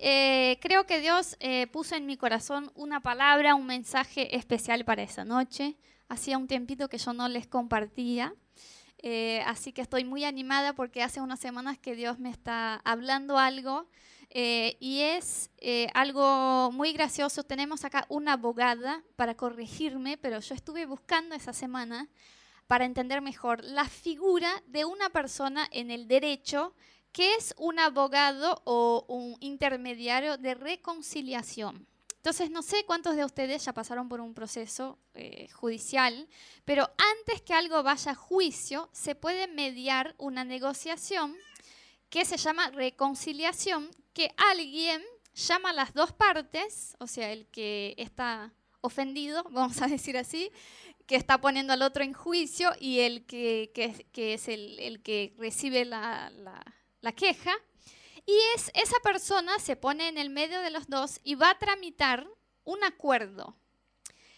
eh, creo que Dios eh, puso en mi corazón una palabra, un mensaje especial para esa noche. Hacía un tiempito que yo no les compartía. Eh, así que estoy muy animada porque hace unas semanas que Dios me está hablando algo y es algo muy gracioso. Tenemos acá una abogada para corregirme, pero yo estuve buscando esa semana para entender mejor la figura de una persona en el derecho que es un abogado o un intermediario de reconciliación. Entonces, no sé cuántos de ustedes ya pasaron por un proceso eh, judicial, pero antes que algo vaya a juicio, se puede mediar una negociación que se llama reconciliación, que alguien llama a las dos partes, o sea, el que está ofendido, vamos a decir así, que está poniendo al otro en juicio y el que, es el, que recibe la, queja. Y es, esa persona se pone en el medio de los dos y va a tramitar un acuerdo.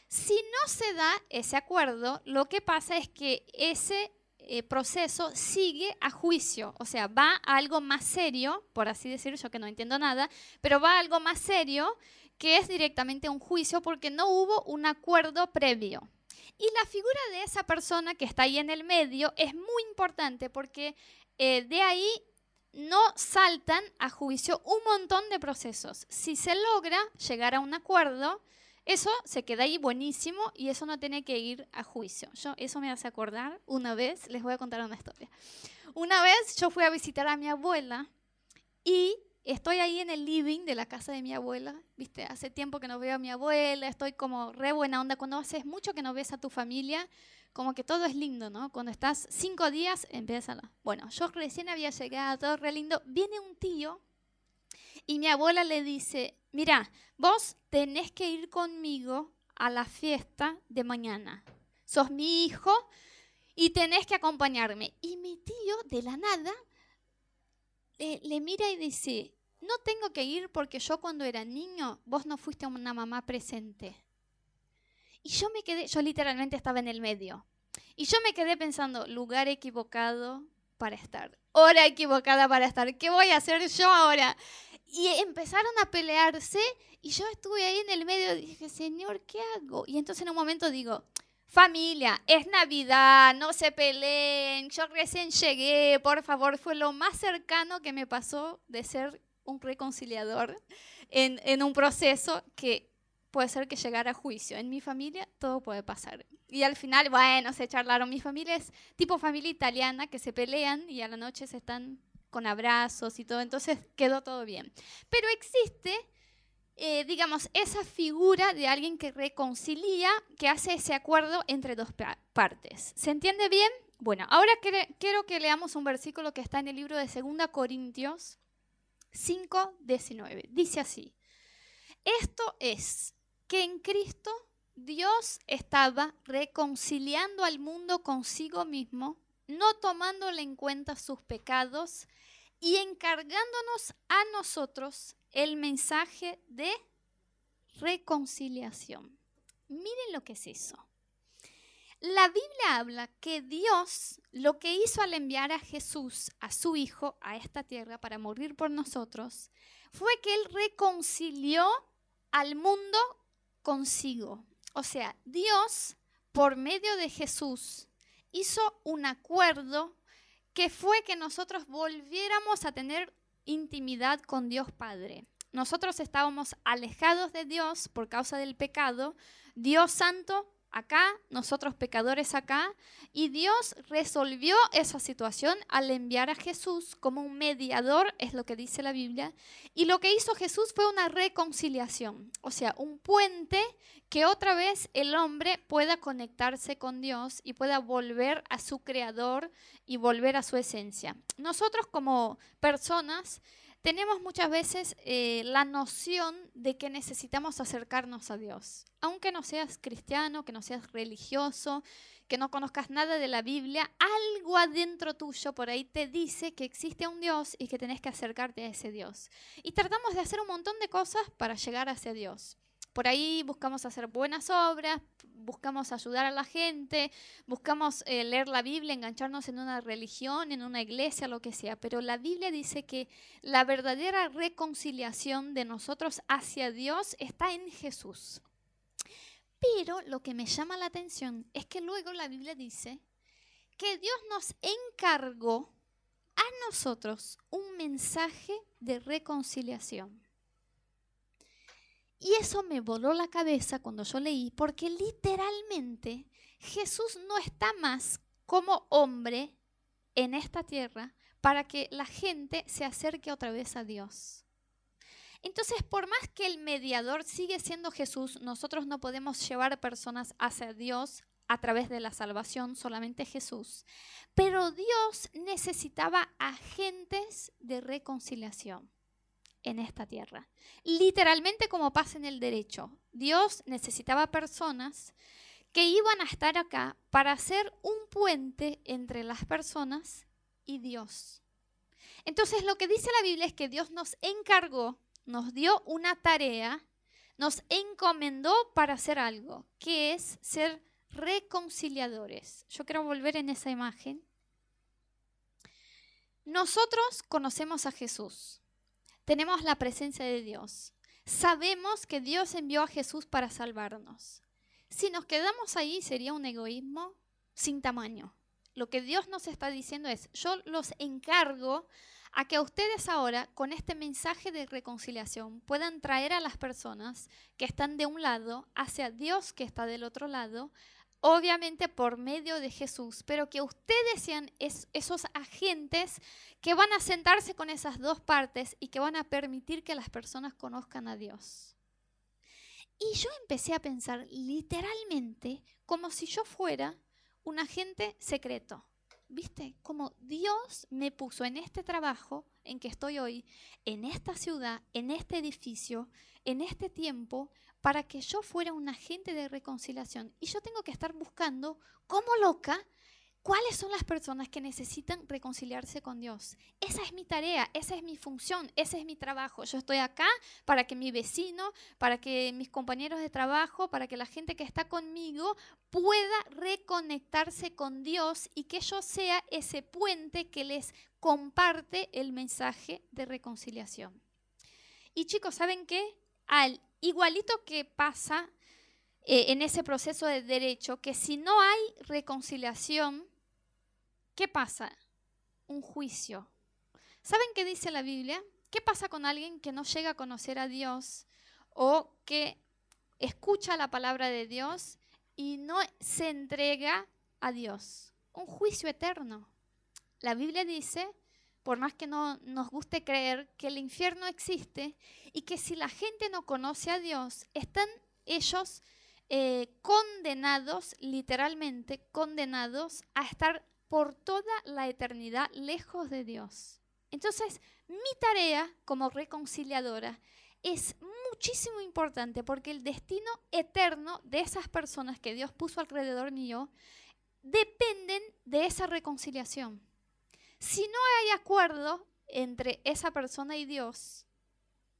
Si no se da ese acuerdo, lo que pasa es que ese eh, proceso sigue a juicio, o sea, va a algo más serio, por así decirlo, yo que no entiendo nada, pero va a algo más serio que es directamente un juicio porque no hubo un acuerdo previo. Y la figura de esa persona que está ahí en el medio es muy importante porque eh, de ahí no saltan a juicio un montón de procesos. Si se logra llegar a un acuerdo, eso se queda ahí buenísimo y eso no tiene que ir a juicio. Yo, eso me hace acordar, una vez, les voy a contar una historia. Una vez yo fui a visitar a mi abuela y estoy ahí en el living de la casa de mi abuela, viste, hace tiempo que no veo a mi abuela, estoy como re buena onda, cuando haces mucho que no ves a tu familia, como que todo es lindo, ¿no? Cuando estás cinco días, empieza la... Bueno, yo recién había llegado, todo re lindo, viene un tío y mi abuela le dice, mira, vos tenés que ir conmigo a la fiesta de mañana, sos mi hijo y tenés que acompañarme. Y mi tío, de la nada, le, mira y dice, no tengo que ir porque yo cuando era niño, vos no fuiste una mamá presente. Y yo me quedé, yo literalmente estaba en el medio. Y yo me quedé pensando, lugar equivocado para estar, hora equivocada para estar, ¿qué voy a hacer yo ahora? Y empezaron a pelearse y yo estuve ahí en el medio y dije, Señor, ¿qué hago? Y entonces en un momento digo, Familia, es Navidad, no se peleen, yo recién llegué, por favor, fue lo más cercano que me pasó de ser un reconciliador en, un proceso que puede ser que llegara a juicio. En mi familia todo puede pasar. Y al final, bueno, se charlaron. Mi familia es tipo familia italiana que se pelean y a la noche se están con abrazos y todo, entonces quedó todo bien. Pero existe eh, digamos, esa figura de alguien que reconcilia, que hace ese acuerdo entre dos partes. ¿Se entiende bien? Bueno, ahora quiero que leamos un versículo que está en el libro de 2 Corintios 5, 19. Dice así, esto es que en Cristo Dios estaba reconciliando al mundo consigo mismo, no tomándole en cuenta sus pecados y encargándonos a nosotros el mensaje de reconciliación. Miren lo que es eso. La Biblia habla que Dios lo que hizo al enviar a Jesús, a su Hijo, a esta tierra para morir por nosotros, fue que Él reconcilió al mundo consigo. O sea, Dios, por medio de Jesús, hizo un acuerdo que fue que nosotros volviéramos a tener intimidad con Dios Padre. Nosotros estábamos alejados de Dios por causa del pecado. Dios Santo acá, nosotros pecadores acá, y Dios resolvió esa situación al enviar a Jesús como un mediador, es lo que dice la Biblia, y lo que hizo Jesús fue una reconciliación, o sea, un puente que otra vez el hombre pueda conectarse con Dios y pueda volver a su creador y volver a su esencia. Nosotros como personas tenemos muchas veces eh, la noción de que necesitamos acercarnos a Dios. Aunque no seas cristiano, que no seas religioso, que no conozcas nada de la Biblia, algo adentro tuyo por ahí te dice que existe un Dios y que tenés que acercarte a ese Dios. Y tratamos de hacer un montón de cosas para llegar a ese Dios. Por ahí buscamos hacer buenas obras, buscamos ayudar a la gente, buscamos eh, leer la Biblia, engancharnos en una religión, en una iglesia, lo que sea. Pero la Biblia dice que la verdadera reconciliación de nosotros hacia Dios está en Jesús. Pero lo que me llama la atención es que luego la Biblia dice que Dios nos encargó a nosotros un mensaje de reconciliación. Y eso me voló la cabeza cuando yo leí, porque literalmente Jesús no está más como hombre en esta tierra para que la gente se acerque otra vez a Dios. Entonces, por más que el mediador sigue siendo Jesús, nosotros no podemos llevar personas hacia Dios a través de la salvación, solamente Jesús. Pero Dios necesitaba agentes de reconciliación en esta tierra. Literalmente como pasa en el derecho. Dios necesitaba personas que iban a estar acá para hacer un puente entre las personas y Dios. Entonces lo que dice la Biblia es que Dios nos encargó, nos dio una tarea, nos encomendó para hacer algo, que es ser reconciliadores. Yo quiero volver en esa imagen. Nosotros conocemos a Jesús tenemos la presencia de Dios. Sabemos que Dios envió a Jesús para salvarnos. Si nos quedamos ahí sería un egoísmo sin tamaño. Lo que Dios nos está diciendo es, yo los encargo a que ustedes ahora, con este mensaje de reconciliación, puedan traer a las personas que están de un lado hacia Dios que está del otro lado, obviamente por medio de Jesús, pero que ustedes sean esos agentes que van a sentarse con esas dos partes y que van a permitir que las personas conozcan a Dios. Y yo empecé a pensar literalmente como si yo fuera un agente secreto. ¿Viste? Como Dios me puso en este trabajo en que estoy hoy, en esta ciudad, en este edificio, en este tiempo, para que yo fuera un agente de reconciliación. Y yo tengo que estar buscando, como loca, cuáles son las personas que necesitan reconciliarse con Dios. Esa es mi tarea, esa es mi función, ese es mi trabajo. Yo estoy acá para que mi vecino, para que mis compañeros de trabajo, para que la gente que está conmigo pueda reconectarse con Dios y que yo sea ese puente que les comparte el mensaje de reconciliación. Y chicos, ¿saben qué? Al igualito que pasa eh, en ese proceso de derecho, que si no hay reconciliación, ¿qué pasa? Un juicio. ¿Saben qué dice la Biblia? ¿Qué pasa con alguien que no llega a conocer a Dios o que escucha la palabra de Dios y no se entrega a Dios? Un juicio eterno. La Biblia dice por más que no nos guste creer, que el infierno existe y que si la gente no conoce a Dios, están ellos eh, condenados, literalmente condenados, a estar por toda la eternidad lejos de Dios. Entonces, mi tarea como reconciliadora es muchísimo importante porque el destino eterno de esas personas que Dios puso alrededor mío dependen de esa reconciliación. Si no hay acuerdo entre esa persona y Dios,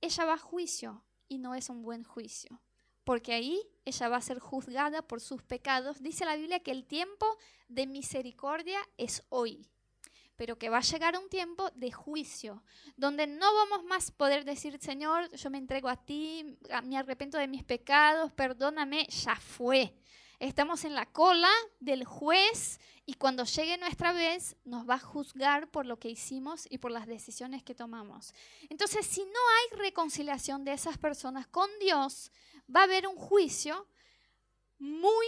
ella va a juicio y no es un buen juicio, porque ahí ella va a ser juzgada por sus pecados. Dice la Biblia que el tiempo de misericordia es hoy, pero que va a llegar un tiempo de juicio, donde no vamos más poder decir, Señor, yo me entrego a ti, me arrepiento de mis pecados, perdóname, ya fue. Estamos en la cola del juez y cuando llegue nuestra vez nos va a juzgar por lo que hicimos y por las decisiones que tomamos. Entonces, si no hay reconciliación de esas personas con Dios, va a haber un juicio muy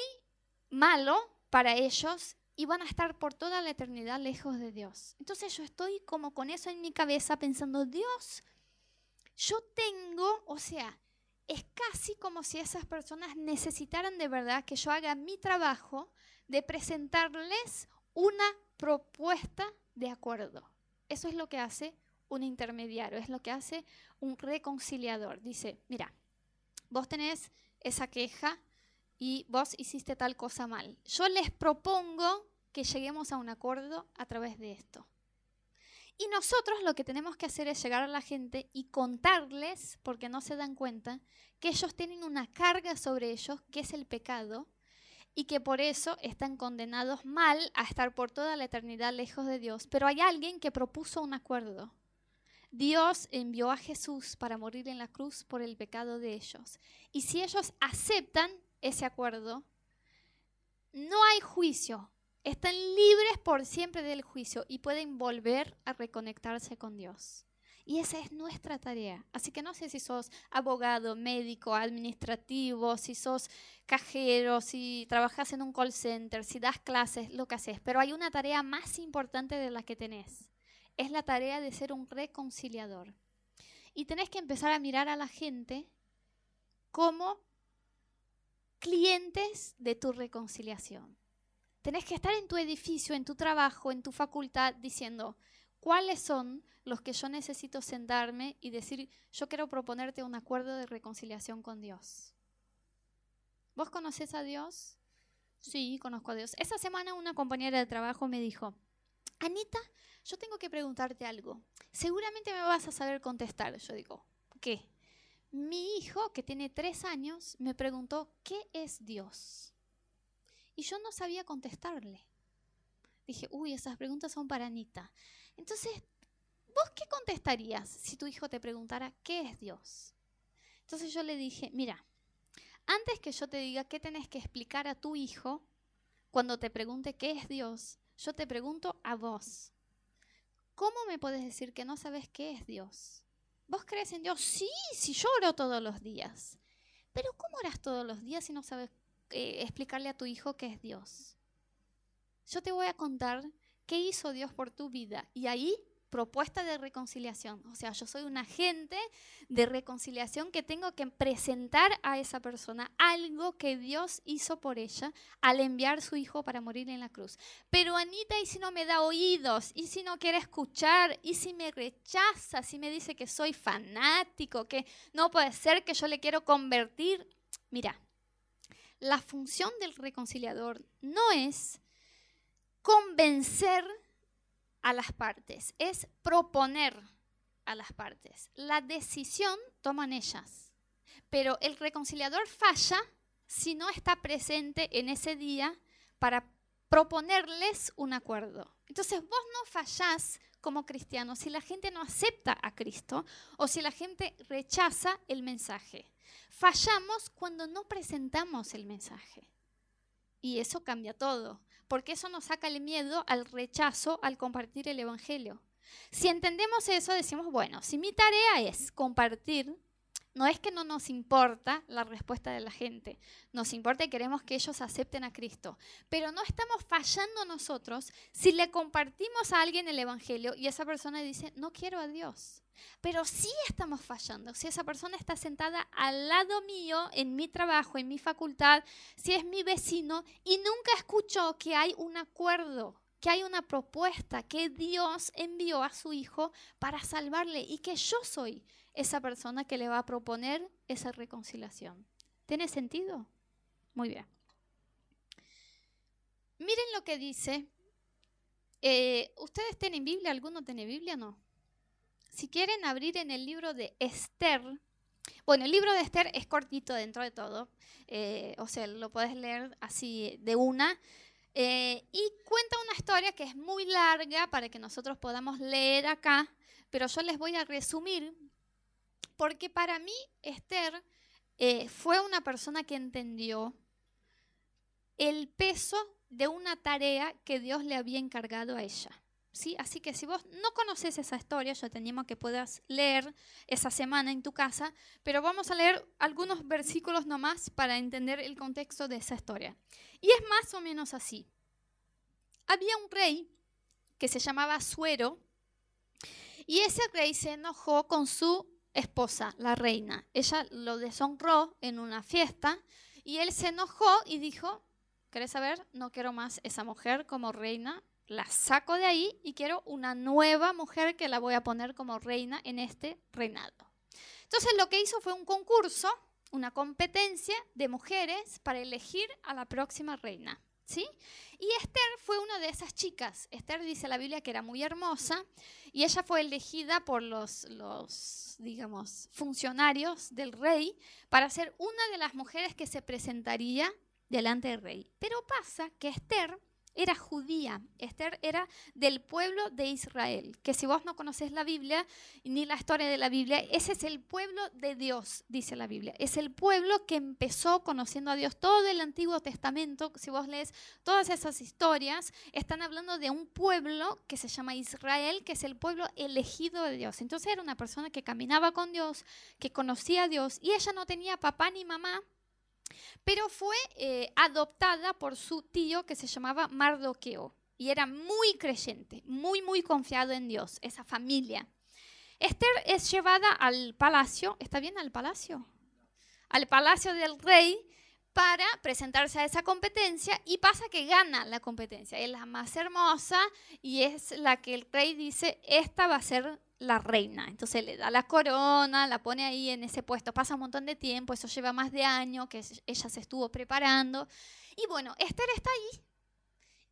malo para ellos y van a estar por toda la eternidad lejos de Dios. Entonces yo estoy como con eso en mi cabeza pensando, Dios, yo tengo, o sea, es casi como si esas personas necesitaran de verdad que yo haga mi trabajo de presentarles una propuesta de acuerdo. Eso es lo que hace un intermediario, es lo que hace un reconciliador. Dice, mira, vos tenés esa queja y vos hiciste tal cosa mal. Yo les propongo que lleguemos a un acuerdo a través de esto. Y nosotros lo que tenemos que hacer es llegar a la gente y contarles, porque no se dan cuenta, que ellos tienen una carga sobre ellos, que es el pecado, y que por eso están condenados mal a estar por toda la eternidad lejos de Dios. Pero hay alguien que propuso un acuerdo. Dios envió a Jesús para morir en la cruz por el pecado de ellos. Y si ellos aceptan ese acuerdo, no hay juicio, están libres por siempre del juicio y pueden volver a reconectarse con Dios. Y esa es nuestra tarea. Así que no sé si sos abogado, médico, administrativo, si sos cajero, si trabajas en un call center, si das clases, lo que haces. Pero hay una tarea más importante de la que tenés. Es la tarea de ser un reconciliador. Y tenés que empezar a mirar a la gente como clientes de tu reconciliación. Tenés que estar en tu edificio, en tu trabajo, en tu facultad, diciendo cuáles son los que yo necesito sentarme y decir, yo quiero proponerte un acuerdo de reconciliación con Dios. ¿Vos conoces a Dios? Sí, conozco a Dios. Esa semana una compañera de trabajo me dijo, Anita, yo tengo que preguntarte algo. Seguramente me vas a saber contestar. Yo digo, ¿qué? Mi hijo, que tiene tres años, me preguntó, ¿qué es Dios? Y yo no sabía contestarle. Dije, uy, esas preguntas son para Anita. Entonces, ¿vos qué contestarías si tu hijo te preguntara qué es Dios? Entonces yo le dije, mira, antes que yo te diga qué tenés que explicar a tu hijo cuando te pregunte qué es Dios, yo te pregunto a vos. ¿Cómo me puedes decir que no sabes qué es Dios? ¿Vos crees en Dios? Sí, sí, yo oro todos los días. Pero ¿cómo oras todos los días si no sabes eh, explicarle a tu hijo qué es Dios. Yo te voy a contar qué hizo Dios por tu vida y ahí propuesta de reconciliación. O sea, yo soy un agente de reconciliación que tengo que presentar a esa persona algo que Dios hizo por ella al enviar su hijo para morir en la cruz. Pero Anita, ¿y si no me da oídos? ¿Y si no quiere escuchar? ¿Y si me rechaza? ¿Si me dice que soy fanático? ¿Que no puede ser que yo le quiero convertir? Mira, la función del reconciliador no es convencer a las partes, es proponer a las partes. La decisión toman ellas, pero el reconciliador falla si no está presente en ese día para proponerles un acuerdo. Entonces vos no fallás como cristiano si la gente no acepta a Cristo o si la gente rechaza el mensaje. Fallamos cuando no presentamos el mensaje. Y eso cambia todo, porque eso nos saca el miedo al rechazo al compartir el Evangelio. Si entendemos eso, decimos, bueno, si mi tarea es compartir no es que no nos importa la respuesta de la gente, nos importa y queremos que ellos acepten a Cristo, pero no estamos fallando nosotros si le compartimos a alguien el Evangelio y esa persona dice, no quiero a Dios. Pero sí estamos fallando si esa persona está sentada al lado mío, en mi trabajo, en mi facultad, si es mi vecino y nunca escuchó que hay un acuerdo que hay una propuesta, que Dios envió a su Hijo para salvarle y que yo soy esa persona que le va a proponer esa reconciliación. ¿Tiene sentido? Muy bien. Miren lo que dice. Eh, ¿Ustedes tienen Biblia? ¿Alguno tiene Biblia? No. Si quieren abrir en el libro de Esther, bueno, el libro de Esther es cortito dentro de todo, eh, o sea, lo puedes leer así de una, eh, y cuenta una historia que es muy larga para que nosotros podamos leer acá, pero yo les voy a resumir porque para mí Esther eh, fue una persona que entendió el peso de una tarea que Dios le había encargado a ella. ¿Sí? Así que si vos no conoces esa historia, yo te animo que puedas leer esa semana en tu casa, pero vamos a leer algunos versículos nomás para entender el contexto de esa historia. Y es más o menos así. Había un rey que se llamaba Suero, y ese rey se enojó con su esposa, la reina. Ella lo deshonró en una fiesta y él se enojó y dijo, ¿querés saber? No quiero más esa mujer como reina, la saco de ahí y quiero una nueva mujer que la voy a poner como reina en este reinado. Entonces lo que hizo fue un concurso, una competencia de mujeres para elegir a la próxima reina. ¿Sí? Y Esther fue una de esas chicas. Esther dice la Biblia que era muy hermosa y ella fue elegida por los, los, digamos, funcionarios del rey para ser una de las mujeres que se presentaría delante del rey. Pero pasa que Esther era judía. Esther era del pueblo de Israel. Que si vos no conoces la Biblia ni la historia de la Biblia, ese es el pueblo de Dios, dice la Biblia. Es el pueblo que empezó conociendo a Dios. Todo el Antiguo Testamento, si vos lees todas esas historias, están hablando de un pueblo que se llama Israel, que es el pueblo elegido de Dios. Entonces era una persona que caminaba con Dios, que conocía a Dios, y ella no tenía papá ni mamá pero fue eh, adoptada por su tío que se llamaba Mardoqueo y era muy creyente, muy, muy confiado en Dios, esa familia. Esther es llevada al palacio, ¿está bien al palacio? Al palacio del rey para presentarse a esa competencia y pasa que gana la competencia. Es la más hermosa y es la que el rey dice, esta va a ser la reina. Entonces le da la corona, la pone ahí en ese puesto. Pasa un montón de tiempo, eso lleva más de año que ella se estuvo preparando. Y bueno, Esther está ahí.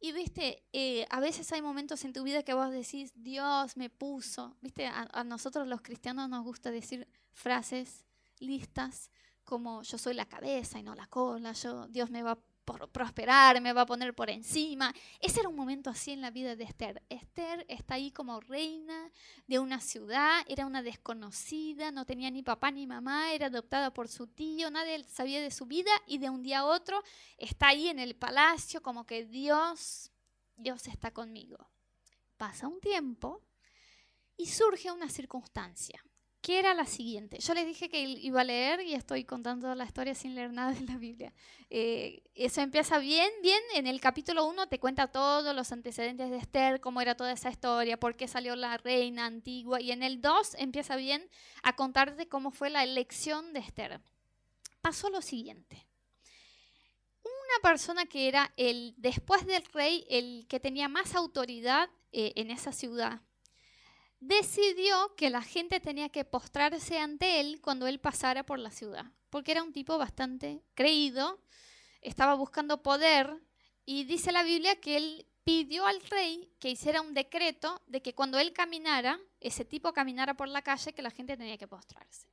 Y viste, eh, a veces hay momentos en tu vida que vos decís, Dios me puso. Viste, a, a nosotros los cristianos nos gusta decir frases listas como yo soy la cabeza y no la cola, yo, Dios me va por prosperar, me va a poner por encima. Ese era un momento así en la vida de Esther. Esther está ahí como reina de una ciudad, era una desconocida, no tenía ni papá ni mamá, era adoptada por su tío, nadie sabía de su vida y de un día a otro está ahí en el palacio como que Dios, Dios está conmigo. Pasa un tiempo y surge una circunstancia que era la siguiente. Yo les dije que iba a leer y estoy contando la historia sin leer nada de la Biblia. Eh, eso empieza bien, bien. En el capítulo 1 te cuenta todos los antecedentes de Esther, cómo era toda esa historia, por qué salió la reina antigua. Y en el 2 empieza bien a contarte cómo fue la elección de Esther. Pasó lo siguiente. Una persona que era el, después del rey, el que tenía más autoridad eh, en esa ciudad, decidió que la gente tenía que postrarse ante él cuando él pasara por la ciudad, porque era un tipo bastante creído, estaba buscando poder y dice la Biblia que él pidió al rey que hiciera un decreto de que cuando él caminara, ese tipo caminara por la calle, que la gente tenía que postrarse.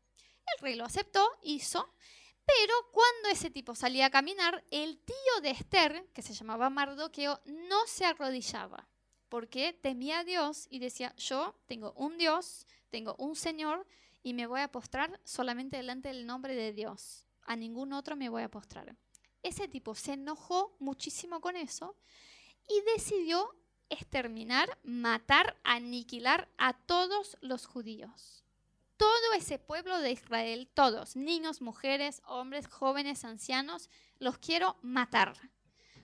El rey lo aceptó, hizo, pero cuando ese tipo salía a caminar, el tío de Esther, que se llamaba Mardoqueo, no se arrodillaba porque temía a Dios y decía, yo tengo un Dios, tengo un Señor y me voy a postrar solamente delante del nombre de Dios. A ningún otro me voy a postrar. Ese tipo se enojó muchísimo con eso y decidió exterminar, matar, aniquilar a todos los judíos. Todo ese pueblo de Israel, todos, niños, mujeres, hombres, jóvenes, ancianos, los quiero matar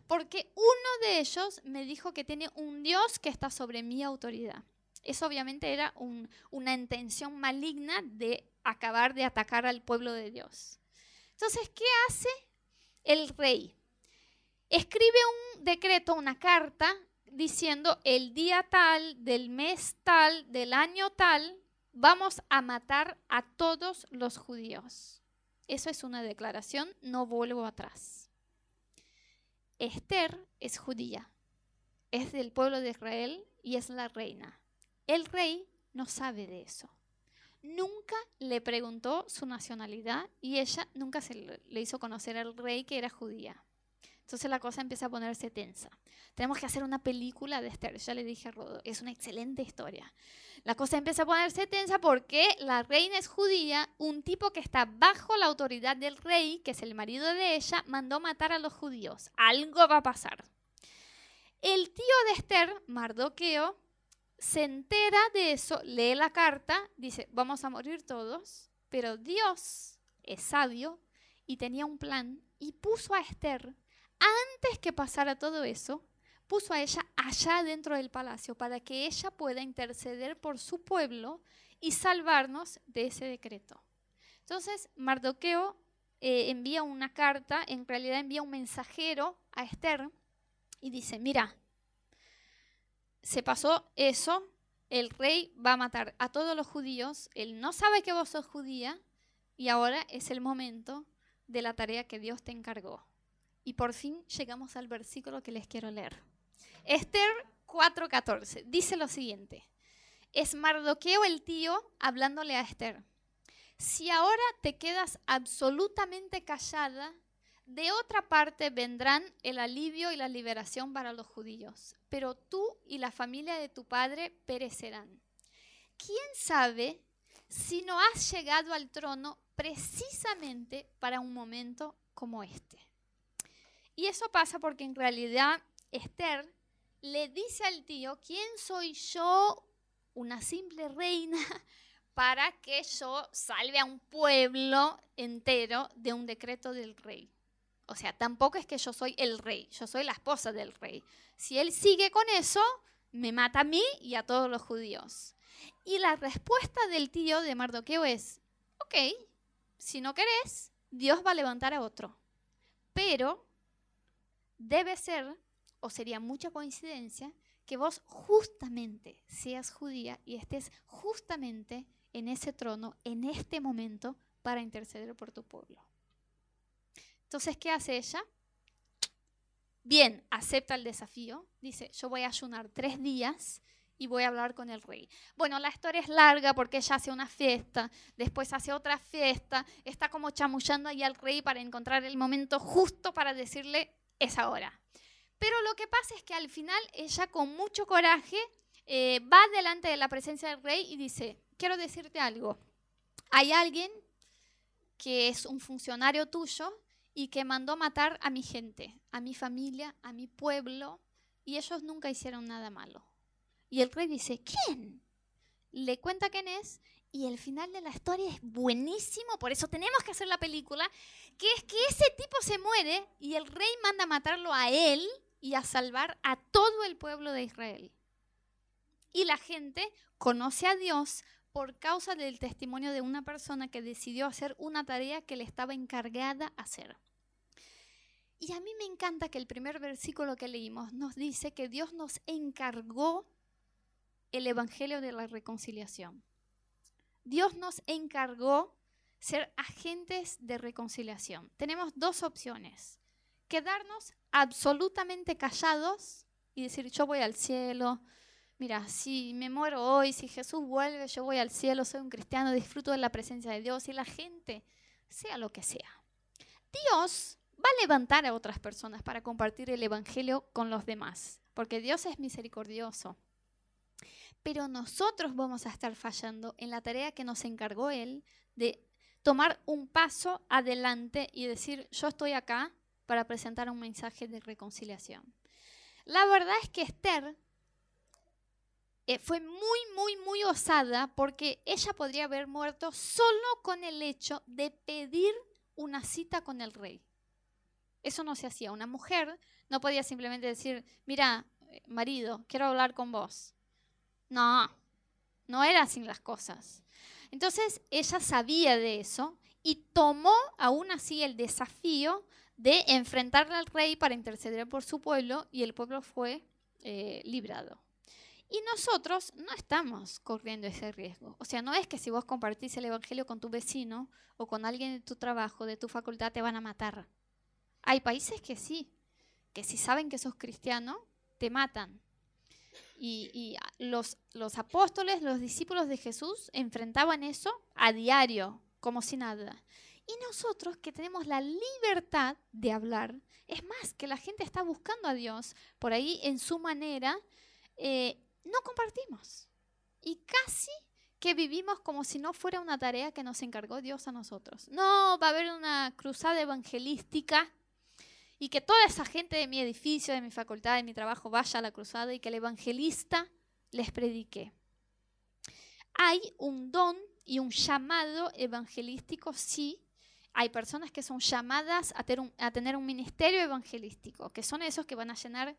porque uno de ellos me dijo que tiene un Dios que está sobre mi autoridad. Eso obviamente era una intención maligna de acabar de atacar al pueblo de Dios. Entonces, ¿qué hace el rey? Escribe un decreto, una carta, diciendo el día tal, del mes tal, del año tal, vamos a matar a todos los judíos. Eso es una declaración, no vuelvo atrás. Esther es judía, es del pueblo de Israel y es la reina. El rey no sabe de eso. Nunca le preguntó su nacionalidad y ella nunca se le hizo conocer al rey que era judía. Entonces la cosa empieza a ponerse tensa. Tenemos que hacer una película de Esther, ya le dije a Rodo, es una excelente historia. La cosa empieza a ponerse tensa porque la reina es judía, un tipo que está bajo la autoridad del rey, que es el marido de ella, mandó matar a los judíos. Algo va a pasar. El tío de Esther, Mardoqueo, se entera de eso, lee la carta, dice, vamos a morir todos, pero Dios es sabio y tenía un plan y puso a Esther antes que pasara todo eso, puso a ella allá dentro del palacio para que ella pueda interceder por su pueblo y salvarnos de ese decreto. Entonces, Mardoqueo eh, envía una carta, en realidad envía un mensajero a Esther y dice, mira, se pasó eso, el rey va a matar a todos los judíos, él no sabe que vos sos judía y ahora es el momento de la tarea que Dios te encargó Y por fin llegamos al versículo que les quiero leer. Esther 4:14 dice lo siguiente. Es Mardoqueo el tío hablándole a Esther. Si ahora te quedas absolutamente callada, de otra parte vendrán el alivio y la liberación para los judíos, pero tú y la familia de tu padre perecerán. ¿Quién sabe si no has llegado al trono precisamente para un momento como este? Y eso pasa porque en realidad Esther le dice al tío, ¿quién soy yo, una simple reina, para que yo salve a un pueblo entero de un decreto del rey? O sea, tampoco es que yo soy el rey, yo soy la esposa del rey. Si él sigue con eso, me mata a mí y a todos los judíos. Y la respuesta del tío de Mardoqueo es, ok, si no querés, Dios va a levantar a otro. Pero debe ser, o sería mucha coincidencia, que vos justamente seas judía y estés justamente en ese trono, en este momento, para interceder por tu pueblo. Entonces, ¿qué hace ella? Bien, acepta el desafío. Dice, yo voy a ayunar tres días y voy a hablar con el rey. Bueno, la historia es larga porque ella hace una fiesta, después hace otra fiesta, está como chamullando ahí al rey para encontrar el momento justo para decirle, es ahora. Pero lo que pasa es que al final ella con mucho coraje eh, va delante de la presencia del rey y dice, quiero decirte algo, hay alguien que es un funcionario tuyo y que mandó matar a mi gente, a mi familia, a mi pueblo, y ellos nunca hicieron nada malo. Y el rey dice, ¿quién? Le cuenta quién es y el final de la historia es buenísimo, por eso tenemos que hacer la película, que es que ese tipo se muere y el rey manda matarlo a él y a salvar a todo el pueblo de Israel. Y la gente conoce a Dios por causa del testimonio de una persona que decidió hacer una tarea que le estaba encargada hacer. Y a mí me encanta que el primer versículo que leímos nos dice que Dios nos encargó el Evangelio de la Reconciliación. Dios nos encargó ser agentes de reconciliación. Tenemos dos opciones. Quedarnos absolutamente callados y decir, yo voy al cielo. Mira, si me muero hoy, si Jesús vuelve, yo voy al cielo, soy un cristiano, disfruto de la presencia de Dios y la gente, sea lo que sea. Dios va a levantar a otras personas para compartir el Evangelio con los demás, porque Dios es misericordioso pero nosotros vamos a estar fallando en la tarea que nos encargó Él de tomar un paso adelante y decir, yo estoy acá para presentar un mensaje de reconciliación. La verdad es que Esther eh, fue muy, muy, muy osada porque ella podría haber muerto solo con el hecho de pedir una cita con el rey. Eso no se hacía. Una mujer no podía simplemente decir, mira, eh, marido, quiero hablar con vos. No, no era así las cosas. Entonces ella sabía de eso y tomó aún así el desafío de enfrentarle al rey para interceder por su pueblo y el pueblo fue eh, librado. Y nosotros no estamos corriendo ese riesgo. O sea, no es que si vos compartís el Evangelio con tu vecino o con alguien de tu trabajo, de tu facultad, te van a matar. Hay países que sí, que si saben que sos cristiano, te matan. Y, los, los apóstoles, los discípulos de Jesús enfrentaban eso a diario, como si nada. Y nosotros que tenemos la libertad de hablar, es más, que la gente está buscando a Dios por ahí en su manera, eh, no compartimos. Y casi que vivimos como si no fuera una tarea que nos encargó Dios a nosotros. No, va a haber una cruzada evangelística y que toda esa gente de mi edificio, de mi facultad, de mi trabajo vaya a la cruzada y que el evangelista les predique. Hay un don y un llamado evangelístico, sí. Hay personas que son llamadas a tener, un, ministerio evangelístico, que son esos que van a llenar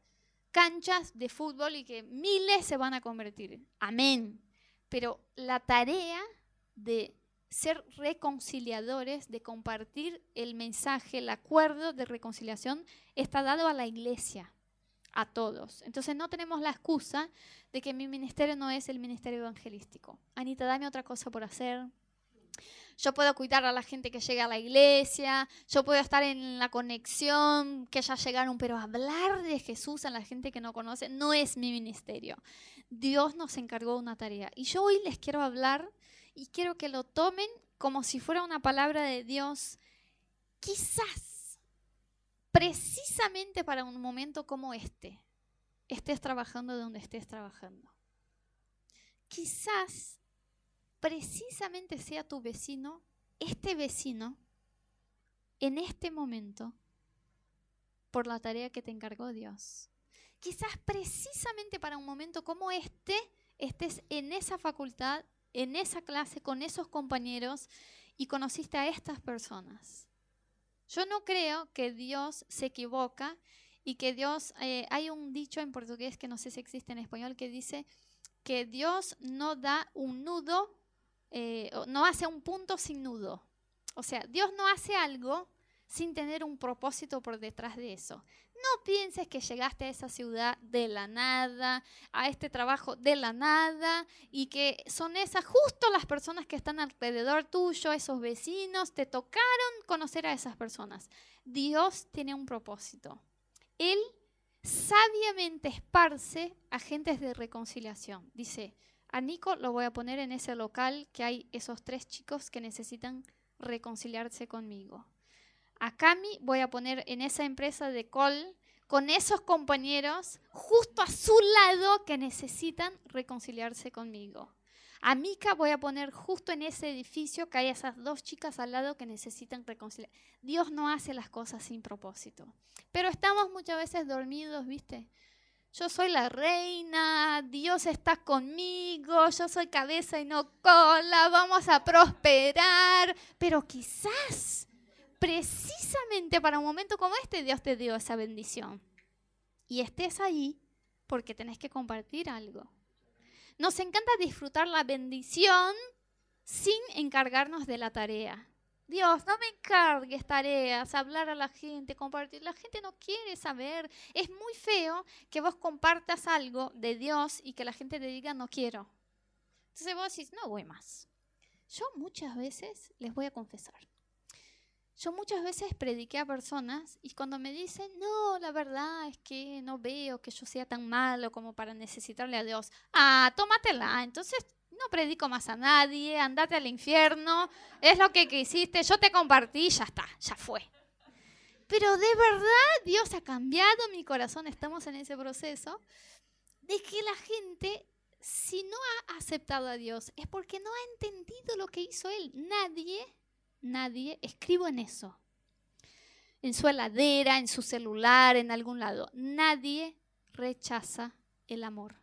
canchas de fútbol y que miles se van a convertir. Amén. Pero la tarea de ser reconciliadores, de compartir el mensaje, el acuerdo de reconciliación, está dado a la iglesia, a todos. Entonces no tenemos la excusa de que mi ministerio no es el ministerio evangelístico. Anita, dame otra cosa por hacer. yo puedo cuidar a la gente que llega a la iglesia, yo puedo estar en la conexión, que ya llegaron, pero hablar de Jesús a la gente que no conoce no es mi ministerio. Dios nos encargó una tarea. Y yo hoy les quiero hablar y quiero que lo tomen como si fuera una palabra de Dios, quizás, precisamente para un momento como este, estés trabajando donde estés trabajando. Quizás, precisamente sea tu vecino, este vecino, en este momento, por la tarea que te encargó Dios. Quizás precisamente para un momento como este, estés en esa facultad en esa clase con esos compañeros y conociste a estas personas. Yo no creo que Dios se equivoca y que Dios, eh, hay un dicho en portugués que no sé si existe en español que dice que Dios no da un nudo, eh, no hace un punto sin nudo. O sea, Dios no hace algo sin tener un propósito por detrás de eso. No pienses que llegaste a esa ciudad de la nada, a este trabajo de la nada, y que son esas justo las personas que están alrededor tuyo, esos vecinos, te tocaron conocer a esas personas. Dios tiene un propósito. Él sabiamente esparce agentes de reconciliación. Dice, a Nico lo voy a poner en ese local que hay esos tres chicos que necesitan reconciliarse conmigo a Cami voy a poner en esa empresa de call con esos compañeros justo a su lado que necesitan reconciliarse conmigo. A Mika voy a poner justo en ese edificio que hay esas dos chicas al lado que necesitan reconciliar. Dios no hace las cosas sin propósito. Pero estamos muchas veces dormidos, ¿viste? Yo soy la reina, Dios está conmigo, yo soy cabeza y no cola, vamos a prosperar. Pero quizás precisamente para un momento como este Dios te dio esa bendición. Y estés ahí porque tenés que compartir algo. Nos encanta disfrutar la bendición sin encargarnos de la tarea. Dios, no me encargues tareas, hablar a la gente, compartir. La gente no quiere saber. Es muy feo que vos compartas algo de Dios y que la gente te diga no quiero. Entonces vos decís, no voy más. Yo muchas veces les voy a confesar. Yo muchas veces prediqué a personas y cuando me dicen, no, la verdad es que no veo que yo sea tan malo como para necesitarle a Dios. Ah, tómatela. Entonces no predico más a nadie, andate al infierno, es lo que hiciste, yo te compartí, ya está, ya fue. Pero de verdad Dios ha cambiado mi corazón, estamos en ese proceso, de que la gente, si no ha aceptado a Dios, es porque no ha entendido lo que hizo Él. Nadie nadie, escribo en eso, en su heladera, en su celular, en algún lado, nadie rechaza el amor.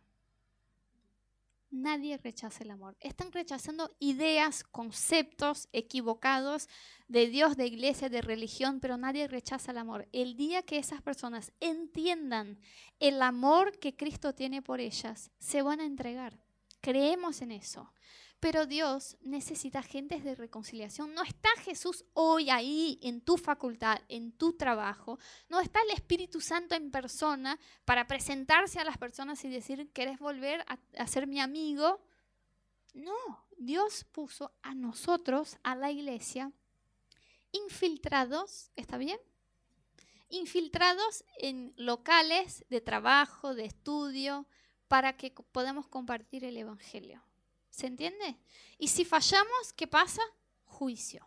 Nadie rechaza el amor. Están rechazando ideas, conceptos equivocados de Dios, de iglesia, de religión, pero nadie rechaza el amor. El día que esas personas entiendan el amor que Cristo tiene por ellas, se van a entregar. Creemos en eso. Pero Dios necesita gentes de reconciliación. No está Jesús hoy ahí en tu facultad, en tu trabajo. No está el Espíritu Santo en persona para presentarse a las personas y decir, ¿querés volver a, ser mi amigo? No, Dios puso a nosotros, a la iglesia, infiltrados, ¿está bien? Infiltrados en locales de trabajo, de estudio, para que podamos compartir el Evangelio. ¿Se entiende? Y si fallamos, ¿qué pasa? Juicio.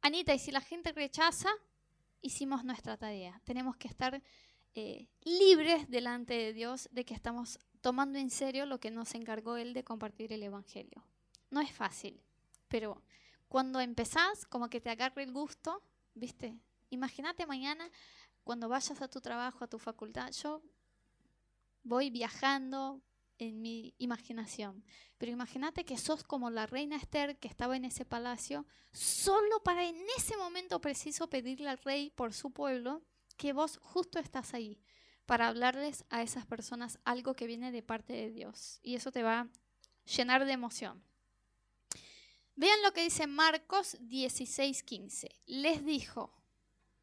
Anita, y si la gente rechaza, hicimos nuestra tarea. Tenemos que estar eh, libres delante de Dios de que estamos tomando en serio lo que nos encargó Él de compartir el Evangelio. No es fácil, pero cuando empezás, como que te agarre el gusto, ¿viste? Imagínate mañana cuando vayas a tu trabajo, a tu facultad. Yo voy viajando en mi imaginación. Pero imagínate que sos como la reina Esther que estaba en ese palacio, solo para en ese momento preciso pedirle al rey por su pueblo que vos justo estás ahí para hablarles a esas personas algo que viene de parte de Dios. Y eso te va a llenar de emoción. Vean lo que dice Marcos 16:15. Les dijo,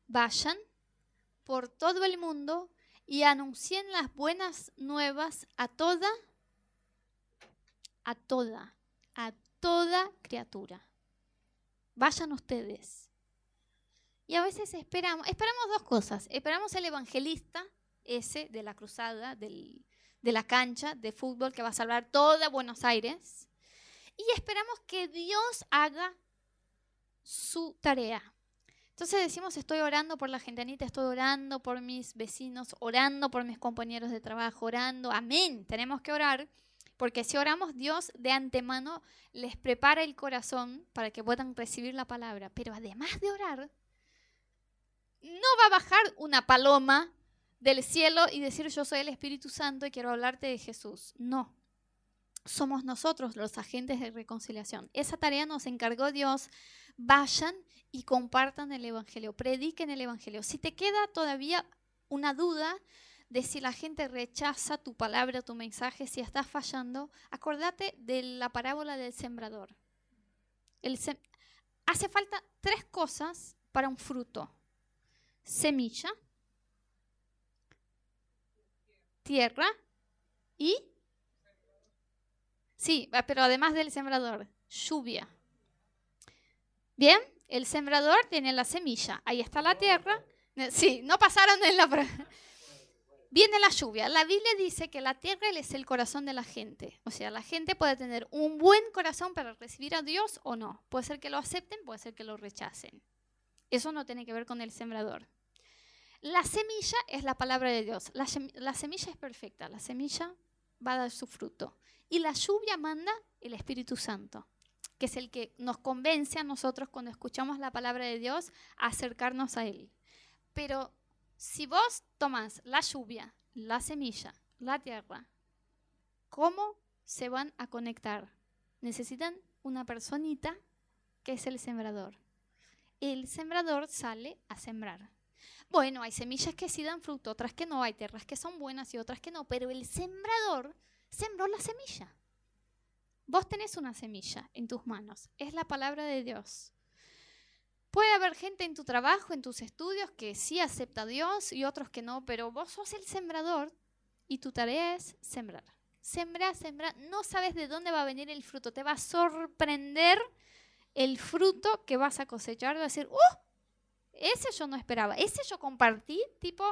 vayan por todo el mundo y anuncien las buenas nuevas a toda, a toda, a toda criatura. Vayan ustedes. Y a veces esperamos, esperamos dos cosas. Esperamos el evangelista, ese de la cruzada, de la cancha de fútbol que va a salvar toda Buenos Aires. Y esperamos que Dios haga su tarea. Entonces decimos, estoy orando por la gente, Anita, estoy orando por mis vecinos, orando por mis compañeros de trabajo, orando. Amén. Tenemos que orar, porque si oramos, Dios de antemano les prepara el corazón para que puedan recibir la palabra. Pero además de orar, no va a bajar una paloma del cielo y decir yo soy el Espíritu Santo y quiero hablarte de Jesús. No. Somos nosotros los agentes de reconciliación. Esa tarea nos encargó Dios. Vayan y compartan el Evangelio, prediquen el Evangelio. Si te queda todavía una duda de si la gente rechaza tu palabra, tu mensaje, si estás fallando, acordate de la parábola del sembrador. Hace falta tres cosas para un fruto. Semilla, tierra y... Sí, pero además del sembrador, lluvia. ¿Bien? El sembrador tiene la semilla, ahí está la tierra. Sí, no pasaron en la... Viene la lluvia. La Biblia dice que la tierra es el corazón de la gente. O sea, la gente puede tener un buen corazón para recibir a Dios o no. Puede ser que lo acepten, puede ser que lo rechacen. Eso no tiene que ver con el sembrador. La semilla es la palabra de Dios. La, la semilla es perfecta. La semilla va a dar su fruto. Y la lluvia manda el Espíritu Santo que es el que nos convence a nosotros cuando escuchamos la palabra de Dios a acercarnos a Él. Pero si vos tomas la lluvia, la semilla, la tierra, ¿cómo se van a conectar? Necesitan una personita que es el sembrador. El sembrador sale a sembrar. Bueno, hay semillas que sí dan fruto, otras que no, hay tierras que son buenas y otras que no, pero el sembrador sembró la semilla. Vos tenés una semilla en tus manos, es la palabra de Dios. Puede haber gente en tu trabajo, en tus estudios, que sí acepta a Dios y otros que no, pero vos sos el sembrador y tu tarea es sembrar. Sembrar, sembrar. No sabes de dónde va a venir el fruto. Te va a sorprender el fruto que vas a cosechar. Va a decir, ¡uh! Ese yo no esperaba. Ese yo compartí, tipo,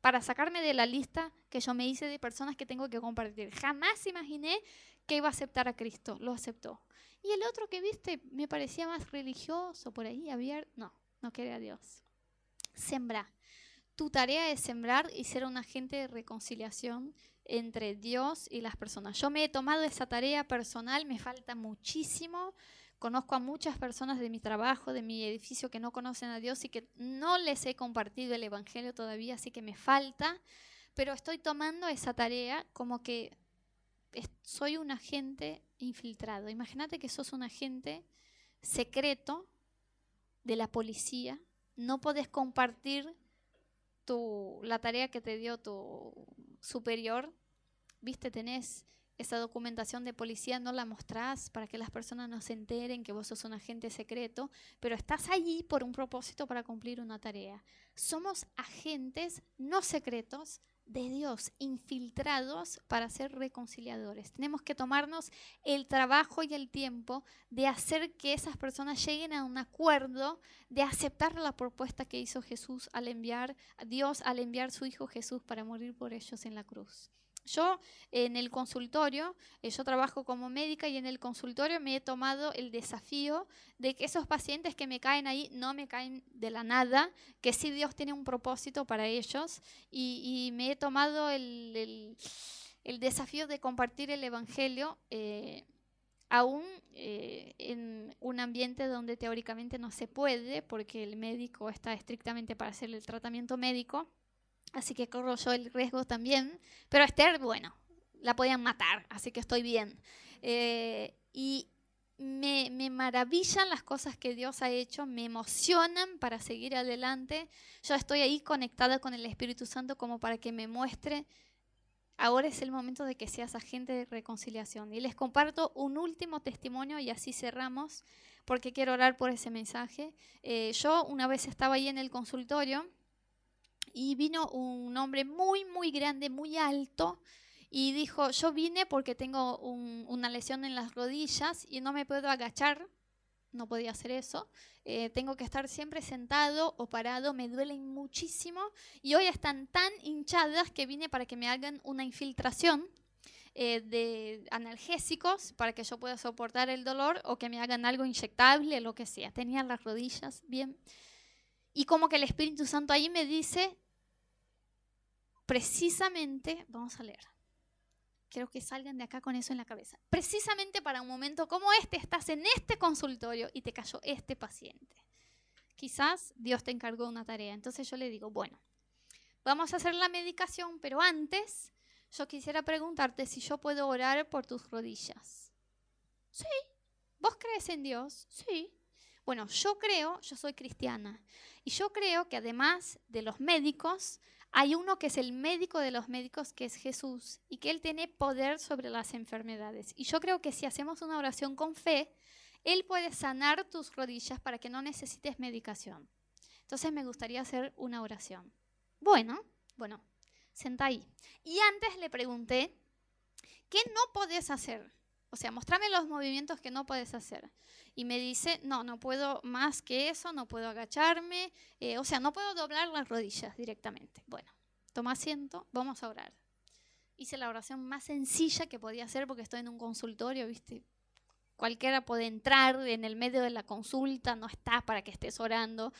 para sacarme de la lista que yo me hice de personas que tengo que compartir. Jamás imaginé que iba a aceptar a Cristo, lo aceptó. Y el otro que viste me parecía más religioso, por ahí, abierto. No, no quiere a Dios. Sembra. Tu tarea es sembrar y ser un agente de reconciliación entre Dios y las personas. Yo me he tomado esa tarea personal, me falta muchísimo. Conozco a muchas personas de mi trabajo, de mi edificio, que no conocen a Dios y que no les he compartido el Evangelio todavía, así que me falta. Pero estoy tomando esa tarea como que soy un agente infiltrado. Imagínate que sos un agente secreto de la policía. No podés compartir tu, la tarea que te dio tu superior. Viste, tenés esa documentación de policía, no la mostrás para que las personas no se enteren que vos sos un agente secreto, pero estás allí por un propósito para cumplir una tarea. Somos agentes no secretos, de Dios, infiltrados para ser reconciliadores. Tenemos que tomarnos el trabajo y el tiempo de hacer que esas personas lleguen a un acuerdo, de aceptar la propuesta que hizo Jesús al enviar, Dios al enviar su Hijo Jesús para morir por ellos en la cruz. Yo en el consultorio, eh, yo trabajo como médica y en el consultorio me he tomado el desafío de que esos pacientes que me caen ahí no me caen de la nada, que sí Dios tiene un propósito para ellos y, me he tomado el, desafío de compartir el Evangelio. Eh, aún eh, en un ambiente donde teóricamente no se puede, porque el médico está estrictamente para hacer el tratamiento médico, Así que corro yo el riesgo también. Pero Esther, bueno, la podían matar, así que estoy bien. Eh, y me, me, maravillan las cosas que Dios ha hecho, me emocionan para seguir adelante. Yo estoy ahí conectada con el Espíritu Santo como para que me muestre, ahora es el momento de que seas agente de reconciliación. Y les comparto un último testimonio y así cerramos, porque quiero orar por ese mensaje. Eh, yo una vez estaba ahí en el consultorio y vino un hombre muy, muy grande, muy alto, y dijo, yo vine porque tengo una lesión en las rodillas y no me puedo agachar, no podía hacer eso, eh, tengo que estar siempre sentado o parado, me duelen muchísimo y hoy están tan hinchadas que vine para que me hagan una infiltración eh, de analgésicos para que yo pueda soportar el dolor o que me hagan algo inyectable, lo que sea. Tenía las rodillas bien. Y como que el Espíritu Santo ahí me dice, precisamente, vamos a leer. Quiero que salgan de acá con eso en la cabeza. Precisamente para un momento como este, estás en este consultorio y te cayó este paciente. Quizás Dios te encargó una tarea. Entonces yo le digo, bueno, vamos a hacer la medicación, pero antes yo quisiera preguntarte si yo puedo orar por tus rodillas. Sí. ¿Vos crees en Dios? Sí. Bueno, yo creo, yo soy cristiana, y yo creo que además de los médicos, hay uno que es el médico de los médicos, que es Jesús, y que Él tiene poder sobre las enfermedades. Y yo creo que si hacemos una oración con fe, Él puede sanar tus rodillas para que no necesites medicación. Entonces me gustaría hacer una oración. Bueno, bueno, senta ahí. Y antes le pregunté, ¿qué no puedes hacer? O sea, mostrame los movimientos que no puedes hacer. Y me dice, no, no puedo más que eso, no puedo agacharme, eh, o sea, no puedo doblar las rodillas directamente. Bueno, toma asiento, vamos a orar. Hice la oración más sencilla que podía hacer porque estoy en un consultorio, ¿viste? Cualquiera puede entrar en el medio de la consulta, no está para que estés orando.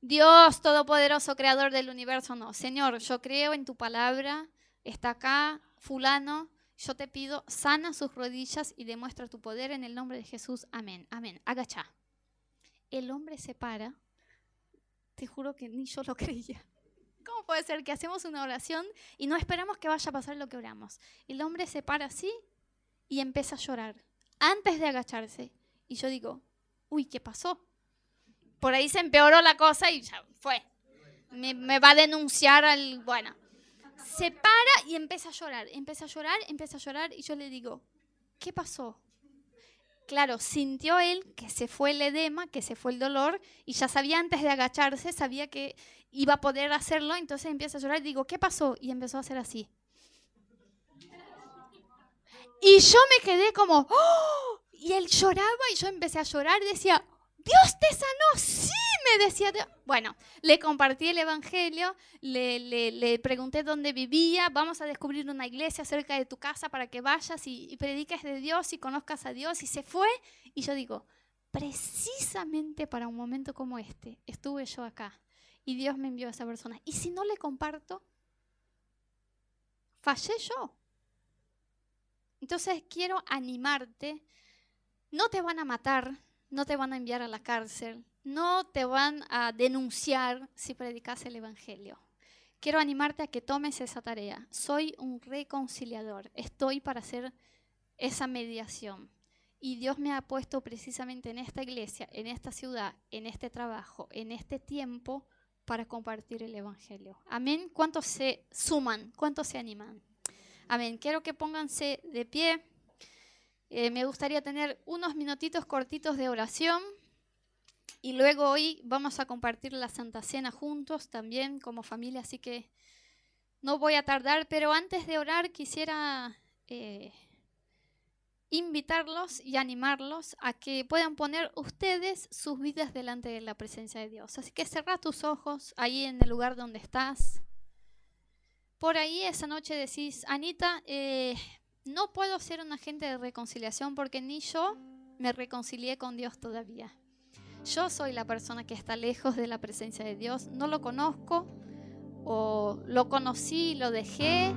Dios Todopoderoso, Creador del universo, no. Señor, yo creo en tu palabra, está acá fulano, yo te pido, sana sus rodillas y demuestra tu poder en el nombre de Jesús. Amén. Amén. Agacha. El hombre se para. Te juro que ni yo lo creía. ¿Cómo puede ser que hacemos una oración y no esperamos que vaya a pasar lo que oramos? El hombre se para así y empieza a llorar antes de agacharse. Y yo digo, uy, ¿qué pasó? Por ahí se empeoró la cosa y ya fue. Me, me va a denunciar al... Bueno, se para y empieza a llorar, empieza a llorar, empieza a llorar y yo le digo, ¿qué pasó? Claro, sintió él que se fue el edema, que se fue el dolor y ya sabía antes de agacharse, sabía que iba a poder hacerlo, entonces empieza a llorar y digo, ¿qué pasó? Y empezó a hacer así. Y yo me quedé como, ¡Oh! y él lloraba y yo empecé a llorar decía, Dios te sanó, sí, me decía. Bueno, le compartí el Evangelio, le, le, pregunté dónde vivía, vamos a descubrir una iglesia cerca de tu casa para que vayas y, y prediques de Dios y conozcas a Dios. Y se fue. Y yo digo, precisamente para un momento como este, estuve yo acá y Dios me envió a esa persona. Y si no le comparto, fallé yo. Entonces quiero animarte, no te van a matar, no te van a enviar a la cárcel, no te van a denunciar si predicas el Evangelio. Quiero animarte a que tomes esa tarea. Soy un reconciliador, estoy para hacer esa mediación. Y Dios me ha puesto precisamente en esta iglesia, en esta ciudad, en este trabajo, en este tiempo para compartir el Evangelio. Amén. ¿Cuántos se suman? ¿Cuántos se animan? Amén. Quiero que pónganse de pie. Eh, me gustaría tener unos minutitos cortitos de oración y luego hoy vamos a compartir la Santa Cena juntos también como familia, así que no voy a tardar, pero antes de orar quisiera eh, invitarlos y animarlos a que puedan poner ustedes sus vidas delante de la presencia de Dios. Así que cerra tus ojos ahí en el lugar donde estás. Por ahí esa noche decís, Anita, eh, no puedo ser un agente de reconciliación porque ni yo me reconcilié con Dios todavía. Yo soy la persona que está lejos de la presencia de Dios, no lo conozco o lo conocí, lo dejé.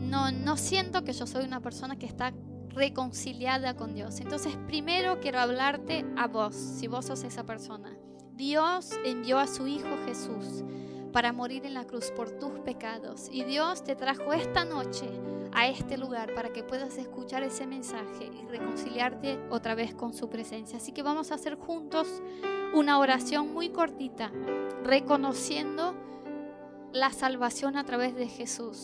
No, no siento que yo soy una persona que está reconciliada con Dios. Entonces, primero quiero hablarte a vos, si vos sos esa persona. Dios envió a su Hijo Jesús para morir en la cruz por tus pecados. Y Dios te trajo esta noche a este lugar para que puedas escuchar ese mensaje y reconciliarte otra vez con su presencia. Así que vamos a hacer juntos una oración muy cortita, reconociendo la salvación a través de Jesús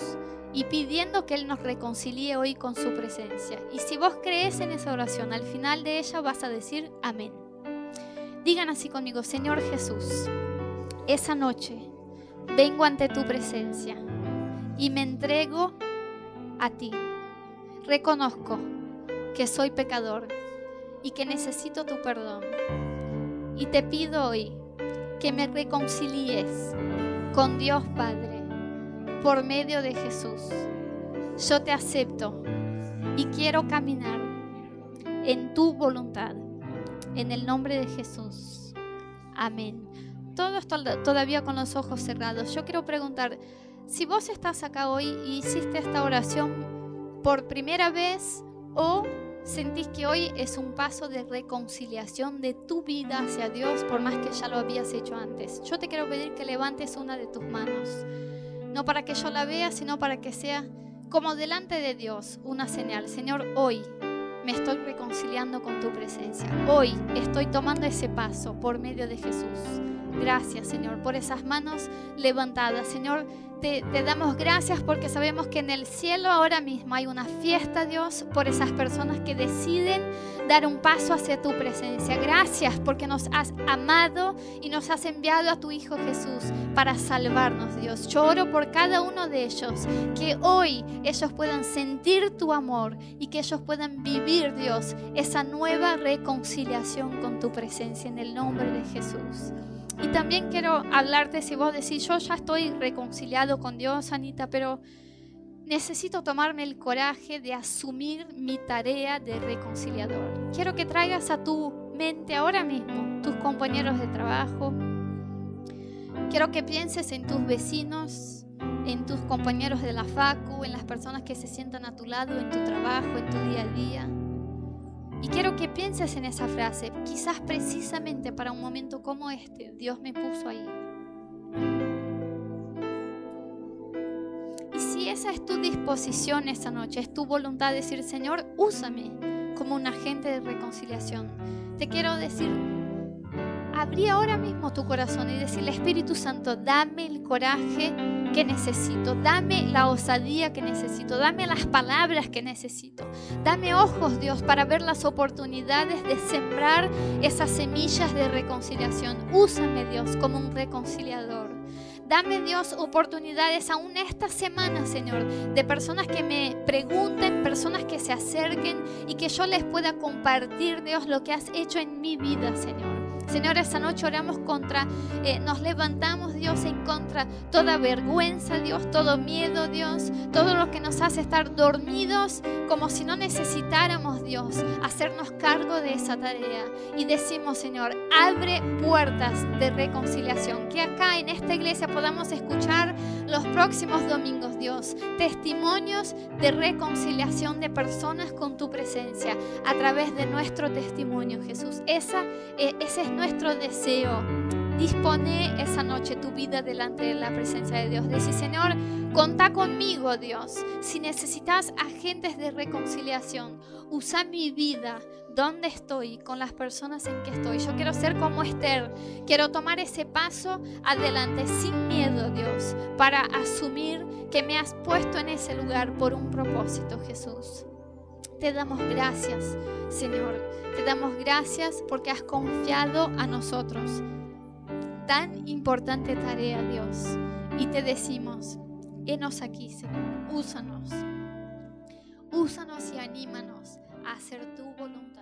y pidiendo que Él nos reconcilie hoy con su presencia. Y si vos crees en esa oración, al final de ella vas a decir amén. Digan así conmigo, Señor Jesús, esa noche vengo ante tu presencia y me entrego a ti. Reconozco que soy pecador y que necesito tu perdón. Y te pido hoy que me reconcilies con Dios Padre por medio de Jesús. Yo te acepto y quiero caminar en tu voluntad. En el nombre de Jesús. Amén. Todos todavía con los ojos cerrados. Yo quiero preguntar, si vos estás acá hoy y hiciste esta oración por primera vez o sentís que hoy es un paso de reconciliación de tu vida hacia Dios, por más que ya lo habías hecho antes. Yo te quiero pedir que levantes una de tus manos, no para que yo la vea, sino para que sea como delante de Dios una señal. Señor, hoy me estoy reconciliando con tu presencia. Hoy estoy tomando ese paso por medio de Jesús. Gracias, Señor, por esas manos levantadas. Señor, te, damos gracias porque sabemos que en el cielo ahora mismo hay una fiesta, Dios, por esas personas que deciden dar un paso hacia tu presencia. Gracias porque nos has amado y nos has enviado a tu Hijo Jesús para salvarnos, Dios. Yo oro por cada uno de ellos, que hoy ellos puedan sentir tu amor y que ellos puedan vivir, Dios, esa nueva reconciliación con tu presencia en el nombre de Jesús. Y también quiero hablarte si vos decís, yo ya estoy reconciliado con Dios, Anita, pero necesito tomarme el coraje de asumir mi tarea de reconciliador. Quiero que traigas a tu mente ahora mismo tus compañeros de trabajo. Quiero que pienses en tus vecinos, en tus compañeros de la FACU, en las personas que se sientan a tu lado en tu trabajo, en tu día a día. Y quiero que pienses en esa frase. Quizás precisamente para un momento como este, Dios me puso ahí. Y si esa es tu disposición esa noche, es tu voluntad de decir, Señor, úsame como un agente de reconciliación. Te quiero decir, abrí ahora mismo tu corazón y decirle, Espíritu Santo, dame el coraje que necesito, dame la osadía que necesito, dame las palabras que necesito, dame ojos, Dios, para ver las oportunidades de sembrar esas semillas de reconciliación. Úsame, Dios, como un reconciliador. Dame Dios oportunidades aún esta semana, Señor, de personas que me pregunten, personas que se acerquen y que yo les pueda compartir, Dios, lo que has hecho en mi vida, Señor. Señor, esta noche oramos contra, eh, nos levantamos, Dios, en contra toda vergüenza, Dios, todo miedo, Dios, todo lo que nos hace estar dormidos como si no necesitáramos, Dios, hacernos cargo de esa tarea. Y decimos, Señor, abre puertas de reconciliación, que acá en esta iglesia podamos escuchar los próximos domingos, Dios, testimonios de reconciliación de personas con tu presencia a través de nuestro testimonio, Jesús. Esa, eh, ese es nuestro deseo. Dispone esa noche tu vida delante de la presencia de Dios. Dice, Señor, contá conmigo, Dios. Si necesitas agentes de reconciliación, usa mi vida donde estoy, con las personas en que estoy. Yo quiero ser como Esther. Quiero tomar ese paso adelante sin miedo, Dios, para asumir que me has puesto en ese lugar por un propósito, Jesús. Te damos gracias, Señor. Te damos gracias porque has confiado a nosotros. Tan importante tarea, Dios. Y te decimos, enos aquí, Señor. Úsanos. Úsanos y anímanos a hacer tu voluntad.